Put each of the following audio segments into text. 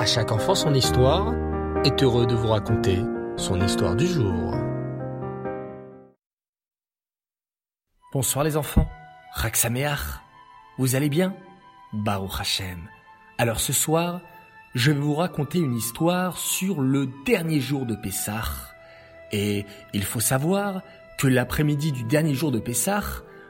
À chaque enfant son histoire est heureux de vous raconter son histoire du jour. Bonsoir les enfants, Raksameach, vous allez bien? Baruch Hashem. Alors ce soir, je vais vous raconter une histoire sur le dernier jour de Pessah. Et il faut savoir que l'après-midi du dernier jour de Pessah,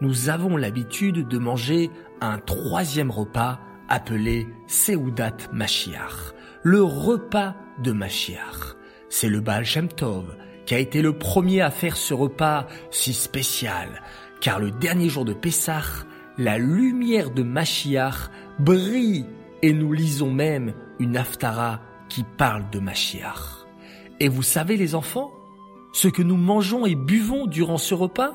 nous avons l'habitude de manger un troisième repas appelé Seudat Mashiach, le repas de Mashiach. C'est le Baal Shem Tov qui a été le premier à faire ce repas si spécial, car le dernier jour de Pessah, la lumière de Mashiach brille et nous lisons même une Haftara qui parle de Mashiach. Et vous savez les enfants, ce que nous mangeons et buvons durant ce repas?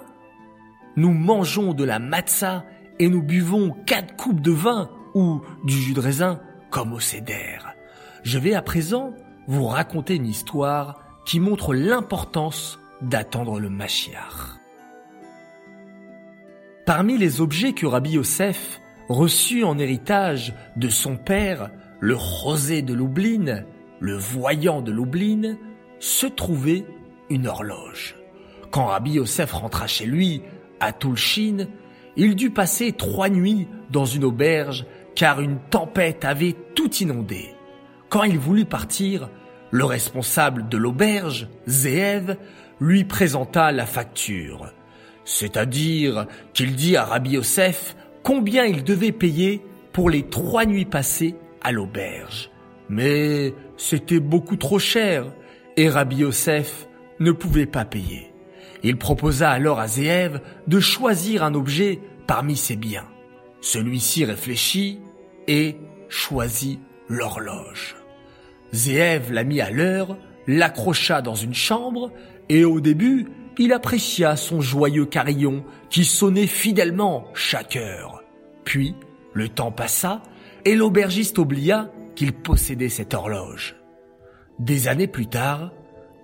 Nous mangeons de la matzah et nous buvons quatre coupes de vin ou du jus de raisin comme au Seder. Je vais à présent vous raconter une histoire qui montre l'importance d'attendre le Mashiach. Parmi les objets que Rabbi Yosef reçut en héritage de son père, le rosé de Lublin, le voyant de Lublin, se trouvait une horloge. Quand Rabbi Yosef rentra chez lui, à Tulshin, il dut passer trois nuits dans une auberge car une tempête avait tout inondé. Quand il voulut partir, le responsable de l'auberge, Zeev, lui présenta la facture. C'est-à-dire qu'il dit à Rabbi Yosef combien il devait payer pour les trois nuits passées à l'auberge. Mais c'était beaucoup trop cher et Rabbi Yosef ne pouvait pas payer. Il proposa alors à Zeev de choisir un objet parmi ses biens. Celui-ci réfléchit et choisit l'horloge. Zéev la mit à l'heure, l'accrocha dans une chambre, et au début, il apprécia son joyeux carillon qui sonnait fidèlement chaque heure. Puis, le temps passa, et l'aubergiste oublia qu'il possédait cette horloge. Des années plus tard,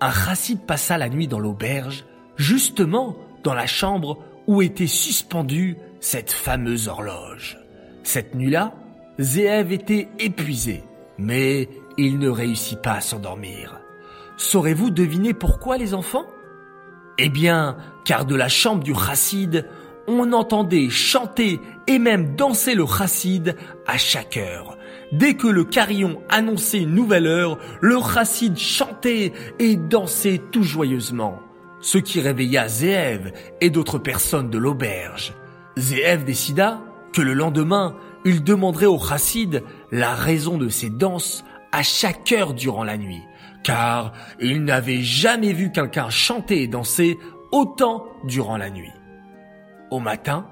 un chassid passa la nuit dans l'auberge, justement dans la chambre où était suspendue cette fameuse horloge. Cette nuit-là, Zéev était épuisé, mais il ne réussit pas à s'endormir. Saurez-vous deviner pourquoi les enfants? Eh bien, car de la chambre du chassid, on entendait chanter et même danser le chassid à chaque heure. Dès que le carillon annonçait une nouvelle heure, le chassid chantait et dansait tout joyeusement, ce qui réveilla Zéev et d'autres personnes de l'auberge. Zéev décida que le lendemain, il demanderait au chassid la raison de ses danses à chaque heure durant la nuit, car il n'avait jamais vu quelqu'un chanter et danser autant durant la nuit. Au matin,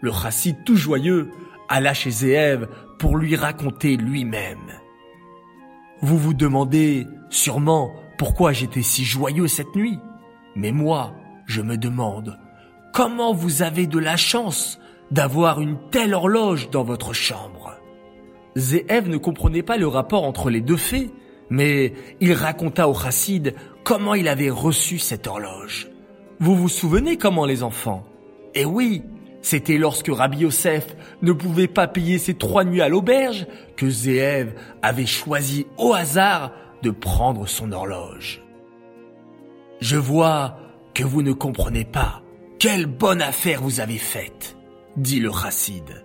le chassid tout joyeux alla chez Zéev pour lui raconter lui-même. Vous vous demandez sûrement pourquoi j'étais si joyeux cette nuit. Mais moi, je me demande, comment vous avez de la chance d'avoir une telle horloge dans votre chambre. Zéev ne comprenait pas le rapport entre les deux faits, mais il raconta au chassid comment il avait reçu cette horloge. Vous vous souvenez comment les enfants? Eh oui, c'était lorsque Rabbi Yosef ne pouvait pas payer ses trois nuits à l'auberge que Zéev avait choisi au hasard de prendre son horloge. Je vois que vous ne comprenez pas quelle bonne affaire vous avez faite dit le chassid.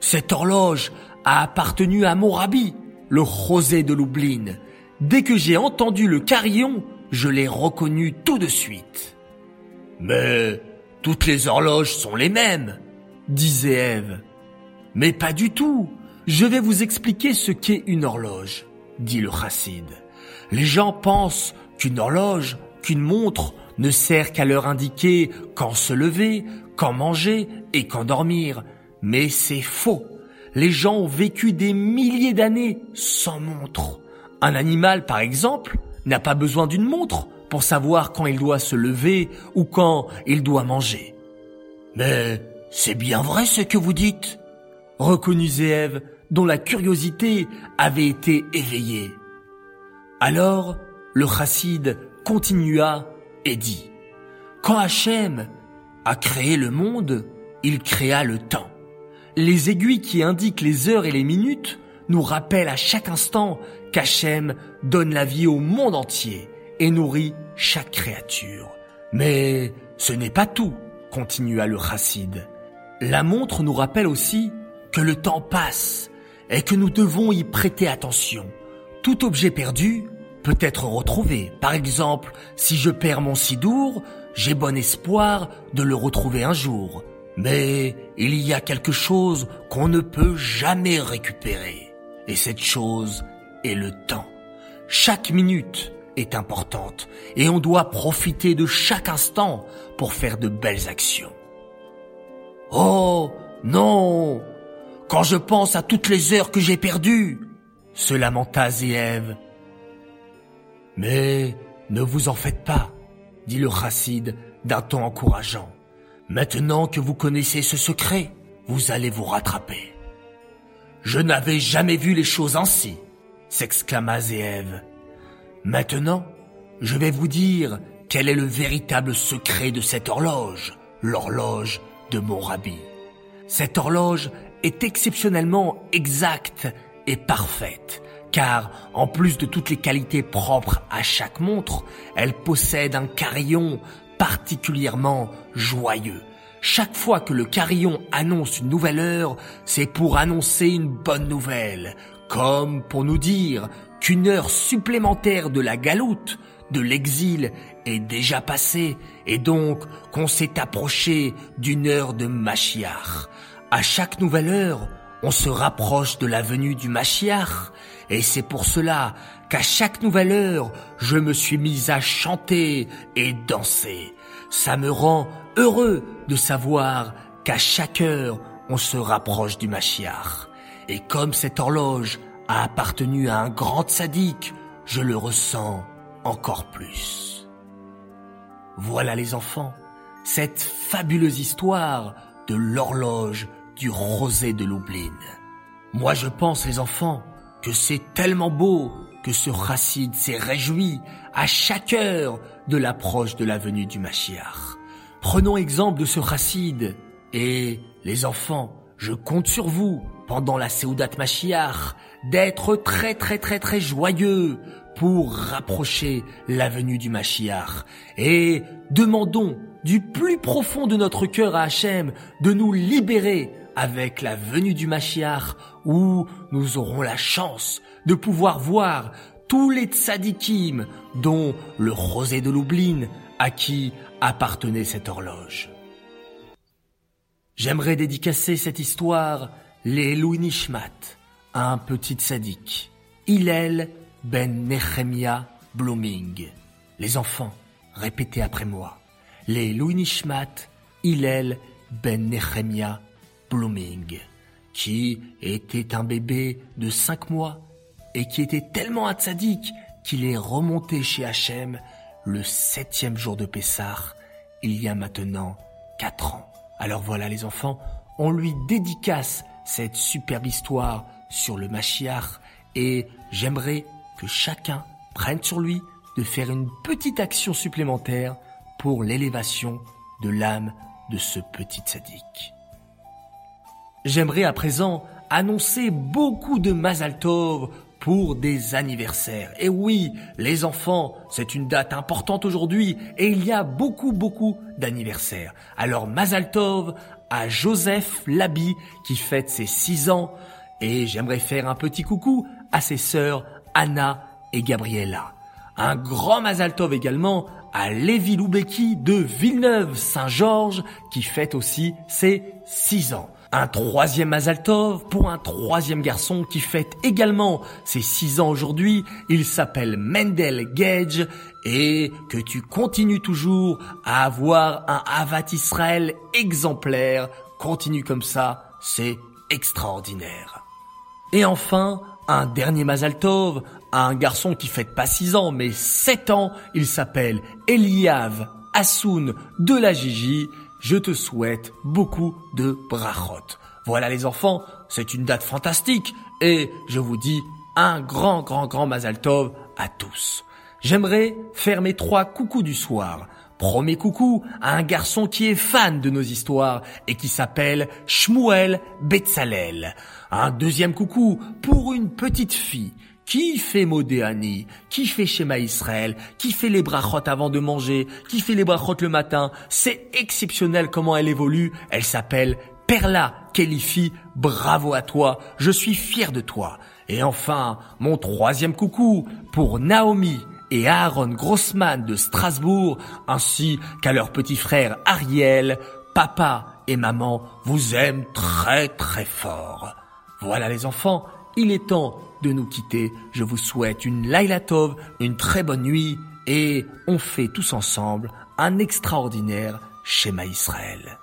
Cette horloge a appartenu à mon rabbi, le rosé de Lublin. Dès que j'ai entendu le carillon, je l'ai reconnu tout de suite. Mais toutes les horloges sont les mêmes, disait Ève. Mais pas du tout. Je vais vous expliquer ce qu'est une horloge, dit le chassid. Les gens pensent qu'une horloge, qu'une montre, ne sert qu'à leur indiquer quand se lever, quand manger et quand dormir. Mais c'est faux. Les gens ont vécu des milliers d'années sans montre. Un animal, par exemple, n'a pas besoin d'une montre pour savoir quand il doit se lever ou quand il doit manger. Mais c'est bien vrai ce que vous dites, reconnut Zéev, dont la curiosité avait été éveillée. Alors, le chassid continua et dit, Quand Hachem a créé le monde, il créa le temps. Les aiguilles qui indiquent les heures et les minutes nous rappelle à chaque instant qu'Hachem donne la vie au monde entier et nourrit chaque créature. Mais ce n'est pas tout, continua le chassid. La montre nous rappelle aussi que le temps passe et que nous devons y prêter attention. Tout objet perdu peut être retrouvé. Par exemple, si je perds mon sidour, j'ai bon espoir de le retrouver un jour. Mais il y a quelque chose qu'on ne peut jamais récupérer. Et cette chose est le temps. Chaque minute est importante et on doit profiter de chaque instant pour faire de belles actions. Oh non Quand je pense à toutes les heures que j'ai perdues, se lamenta Zéève. Mais ne vous en faites pas, dit le chassid d'un ton encourageant. Maintenant que vous connaissez ce secret, vous allez vous rattraper. Je n'avais jamais vu les choses ainsi, s'exclama Zéève. Maintenant, je vais vous dire quel est le véritable secret de cette horloge, l'horloge de mon rabbi. Cette horloge est exceptionnellement exacte et parfaite, car en plus de toutes les qualités propres à chaque montre, elle possède un carillon particulièrement joyeux. Chaque fois que le carillon annonce une nouvelle heure, c'est pour annoncer une bonne nouvelle, comme pour nous dire qu'une heure supplémentaire de la galoute, de l'exil, est déjà passée, et donc qu'on s'est approché d'une heure de Machiar. À chaque nouvelle heure, on se rapproche de la venue du Machiar, et c'est pour cela qu'à chaque nouvelle heure, je me suis mis à chanter et danser. Ça me rend heureux de savoir qu'à chaque heure, on se rapproche du Machiar. Et comme cette horloge a appartenu à un grand sadique, je le ressens encore plus. Voilà les enfants, cette fabuleuse histoire de l'horloge du rosé de Lublin. Moi je pense les enfants que c'est tellement beau que ce racide s'est réjoui à chaque heure de l'approche de la venue du Machiar. Prenons exemple de ce racide et les enfants, je compte sur vous pendant la Seudat Machiar d'être très très très très joyeux pour rapprocher la venue du Machiar et demandons du plus profond de notre cœur à Hachem de nous libérer avec la venue du Machiar où nous aurons la chance de pouvoir voir tous les tzadikim dont le rosé de Lublin à qui appartenait cette horloge. J'aimerais dédicacer cette histoire les Nishmat à un petit sadique, Hillel ben Nehemia Blooming. Les enfants, répétez après moi. Les Nishmat, Hillel ben Nehemia Blooming, qui était un bébé de cinq mois et qui était tellement un qu'il est remonté chez Hachem le septième jour de Pessah, il y a maintenant quatre ans. Alors voilà les enfants, on lui dédicace cette superbe histoire sur le Machiach et j'aimerais que chacun prenne sur lui de faire une petite action supplémentaire pour l'élévation de l'âme de ce petit sadique. J'aimerais à présent annoncer beaucoup de Mazal Tov pour des anniversaires. Et oui, les enfants, c'est une date importante aujourd'hui et il y a beaucoup beaucoup d'anniversaires. Alors Mazal Tov à Joseph Labi qui fête ses 6 ans et j'aimerais faire un petit coucou à ses sœurs Anna et Gabriella. Un grand Mazal Tov également à Lévi Loubeki de Villeneuve-Saint-Georges qui fête aussi ses 6 ans. Un troisième Mazaltov pour un troisième garçon qui fête également ses 6 ans aujourd'hui. Il s'appelle Mendel Gage et que tu continues toujours à avoir un Havat Israël exemplaire. Continue comme ça, c'est extraordinaire. Et enfin, un dernier Mazaltov, un garçon qui fête pas 6 ans mais 7 ans. Il s'appelle Eliav Assoun de la Gigi je te souhaite beaucoup de brachot. Voilà les enfants, c'est une date fantastique et je vous dis un grand grand grand Mazal Tov à tous. J'aimerais faire mes trois coucous du soir. Premier coucou à un garçon qui est fan de nos histoires et qui s'appelle Shmuel Betzalel. Un deuxième coucou pour une petite fille qui fait Modéani, qui fait Shema Israël, qui fait les brachot avant de manger, qui fait les brachot le matin? C'est exceptionnel comment elle évolue. Elle s'appelle Perla Kelifi. Bravo à toi. Je suis fier de toi. Et enfin, mon troisième coucou pour Naomi, et Aaron Grossman de Strasbourg, ainsi qu'à leur petit frère Ariel, papa et maman vous aiment très très fort. Voilà les enfants, il est temps de nous quitter. Je vous souhaite une Laila Tov, une très bonne nuit et on fait tous ensemble un extraordinaire schéma Israël.